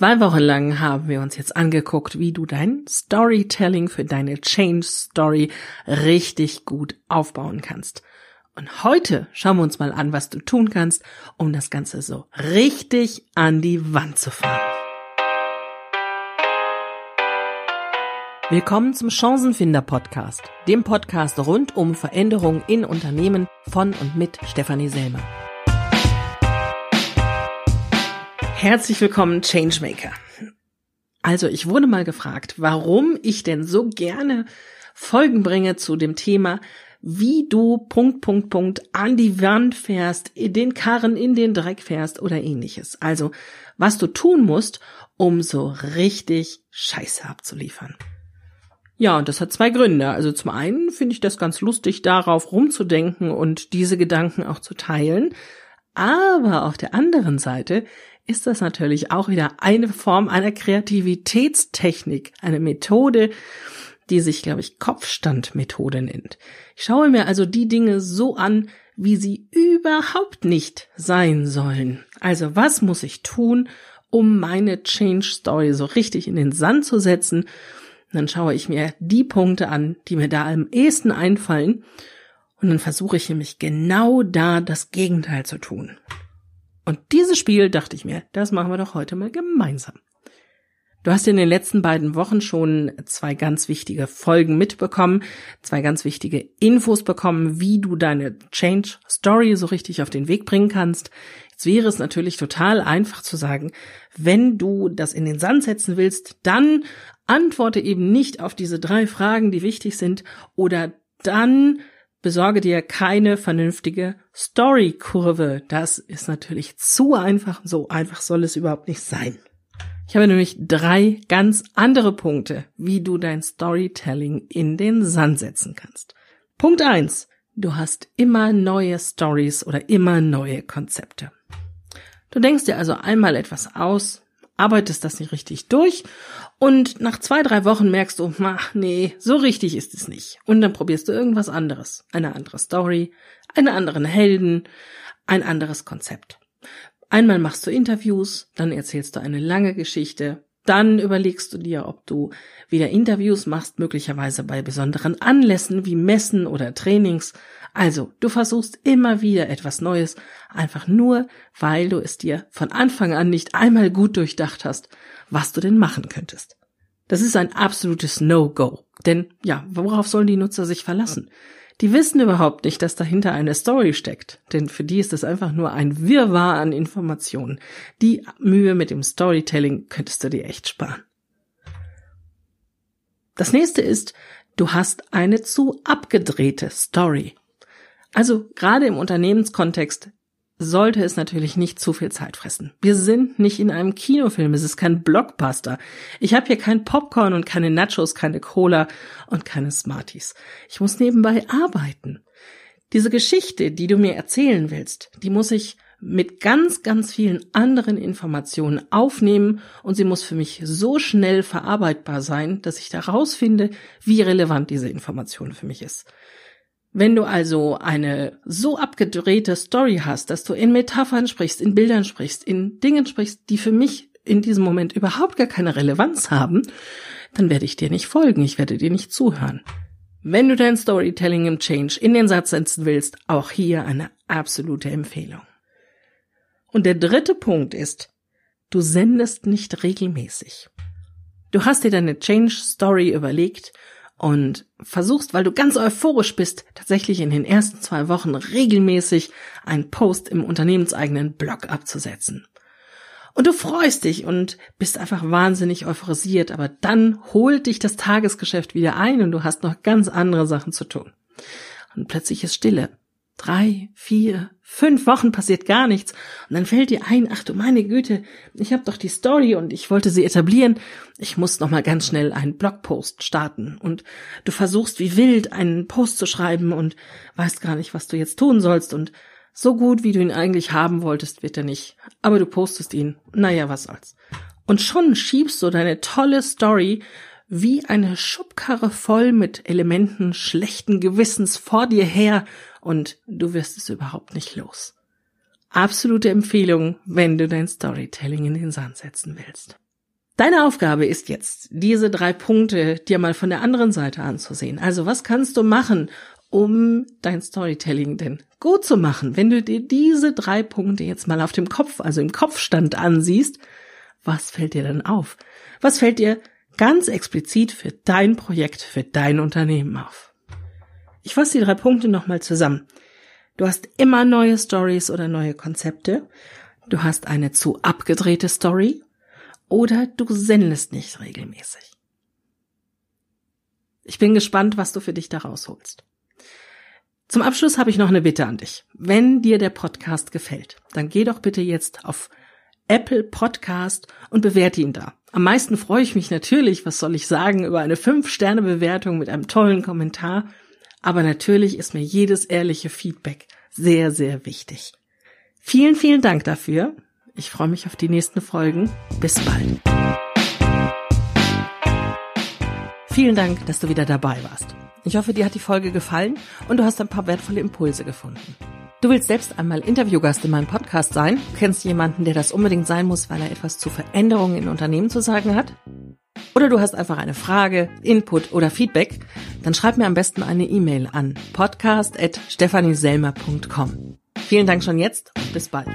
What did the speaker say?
Zwei Wochen lang haben wir uns jetzt angeguckt, wie du dein Storytelling für deine Change Story richtig gut aufbauen kannst. Und heute schauen wir uns mal an, was du tun kannst, um das Ganze so richtig an die Wand zu fahren. Willkommen zum Chancenfinder Podcast, dem Podcast rund um Veränderungen in Unternehmen von und mit Stefanie Selmer. Herzlich willkommen, Changemaker. Also, ich wurde mal gefragt, warum ich denn so gerne Folgen bringe zu dem Thema, wie du Punkt, Punkt, Punkt an die Wand fährst, den Karren in den Dreck fährst oder ähnliches. Also, was du tun musst, um so richtig Scheiße abzuliefern. Ja, und das hat zwei Gründe. Also zum einen finde ich das ganz lustig, darauf rumzudenken und diese Gedanken auch zu teilen. Aber auf der anderen Seite ist das natürlich auch wieder eine Form einer Kreativitätstechnik, eine Methode, die sich, glaube ich, Kopfstandmethode nennt. Ich schaue mir also die Dinge so an, wie sie überhaupt nicht sein sollen. Also was muss ich tun, um meine Change Story so richtig in den Sand zu setzen? Und dann schaue ich mir die Punkte an, die mir da am ehesten einfallen. Und dann versuche ich nämlich genau da das Gegenteil zu tun. Und dieses Spiel, dachte ich mir, das machen wir doch heute mal gemeinsam. Du hast in den letzten beiden Wochen schon zwei ganz wichtige Folgen mitbekommen, zwei ganz wichtige Infos bekommen, wie du deine Change Story so richtig auf den Weg bringen kannst. Jetzt wäre es natürlich total einfach zu sagen, wenn du das in den Sand setzen willst, dann antworte eben nicht auf diese drei Fragen, die wichtig sind, oder dann besorge dir keine vernünftige Story-Kurve. Das ist natürlich zu einfach. So einfach soll es überhaupt nicht sein. Ich habe nämlich drei ganz andere Punkte, wie du dein Storytelling in den Sand setzen kannst. Punkt eins: Du hast immer neue Stories oder immer neue Konzepte. Du denkst dir also einmal etwas aus, arbeitest das nicht richtig durch und nach zwei, drei Wochen merkst du, ach nee, so richtig ist es nicht. Und dann probierst du irgendwas anderes. Eine andere Story, einen anderen Helden, ein anderes Konzept. Einmal machst du Interviews, dann erzählst du eine lange Geschichte, dann überlegst du dir, ob du wieder Interviews machst, möglicherweise bei besonderen Anlässen wie Messen oder Trainings. Also, du versuchst immer wieder etwas Neues, einfach nur, weil du es dir von Anfang an nicht einmal gut durchdacht hast, was du denn machen könntest. Das ist ein absolutes No-Go. Denn, ja, worauf sollen die Nutzer sich verlassen? Die wissen überhaupt nicht, dass dahinter eine Story steckt, denn für die ist es einfach nur ein Wirrwarr an Informationen. Die Mühe mit dem Storytelling könntest du dir echt sparen. Das nächste ist, du hast eine zu abgedrehte Story. Also gerade im Unternehmenskontext sollte es natürlich nicht zu viel Zeit fressen. Wir sind nicht in einem Kinofilm, es ist kein Blockbuster. Ich habe hier kein Popcorn und keine Nachos, keine Cola und keine Smarties. Ich muss nebenbei arbeiten. Diese Geschichte, die du mir erzählen willst, die muss ich mit ganz, ganz vielen anderen Informationen aufnehmen und sie muss für mich so schnell verarbeitbar sein, dass ich daraus finde, wie relevant diese Information für mich ist. Wenn du also eine so abgedrehte Story hast, dass du in Metaphern sprichst, in Bildern sprichst, in Dingen sprichst, die für mich in diesem Moment überhaupt gar keine Relevanz haben, dann werde ich dir nicht folgen, ich werde dir nicht zuhören. Wenn du dein Storytelling im Change in den Satz setzen willst, auch hier eine absolute Empfehlung. Und der dritte Punkt ist, du sendest nicht regelmäßig. Du hast dir deine Change Story überlegt und versuchst, weil du ganz euphorisch bist, tatsächlich in den ersten zwei Wochen regelmäßig einen Post im unternehmenseigenen Blog abzusetzen. Und du freust dich und bist einfach wahnsinnig euphorisiert, aber dann holt dich das Tagesgeschäft wieder ein und du hast noch ganz andere Sachen zu tun. Und plötzlich ist Stille drei, vier, fünf Wochen passiert gar nichts. Und dann fällt dir ein, ach du meine Güte, ich habe doch die Story und ich wollte sie etablieren. Ich muss noch mal ganz schnell einen Blogpost starten. Und du versuchst wie wild einen Post zu schreiben und weißt gar nicht, was du jetzt tun sollst. Und so gut, wie du ihn eigentlich haben wolltest, wird er nicht. Aber du postest ihn. Naja, was soll's. Und schon schiebst du deine tolle Story wie eine Schubkarre voll mit Elementen schlechten Gewissens vor dir her und du wirst es überhaupt nicht los. Absolute Empfehlung, wenn du dein Storytelling in den Sand setzen willst. Deine Aufgabe ist jetzt, diese drei Punkte dir mal von der anderen Seite anzusehen. Also was kannst du machen, um dein Storytelling denn gut zu machen? Wenn du dir diese drei Punkte jetzt mal auf dem Kopf, also im Kopfstand ansiehst, was fällt dir denn auf? Was fällt dir ganz explizit für dein Projekt, für dein Unternehmen auf? Ich fasse die drei Punkte nochmal zusammen. Du hast immer neue Stories oder neue Konzepte. Du hast eine zu abgedrehte Story oder du sendest nicht regelmäßig. Ich bin gespannt, was du für dich da rausholst. Zum Abschluss habe ich noch eine Bitte an dich. Wenn dir der Podcast gefällt, dann geh doch bitte jetzt auf Apple Podcast und bewerte ihn da. Am meisten freue ich mich natürlich, was soll ich sagen, über eine 5-Sterne-Bewertung mit einem tollen Kommentar. Aber natürlich ist mir jedes ehrliche Feedback sehr, sehr wichtig. Vielen, vielen Dank dafür ich freue mich auf die nächsten Folgen. Bis bald. Vielen Dank, dass du wieder dabei warst. Ich hoffe, dir hat die Folge gefallen und du hast ein paar wertvolle Impulse gefunden. Du willst selbst einmal Interviewgast in meinem Podcast sein? Du kennst jemanden, der das unbedingt sein muss, weil er etwas zu Veränderungen in Unternehmen zu sagen hat? Oder du hast einfach eine Frage, Input oder Feedback? Dann schreib mir am besten eine E-Mail an podcast.stephanieselmer.com. Vielen Dank schon jetzt und bis bald.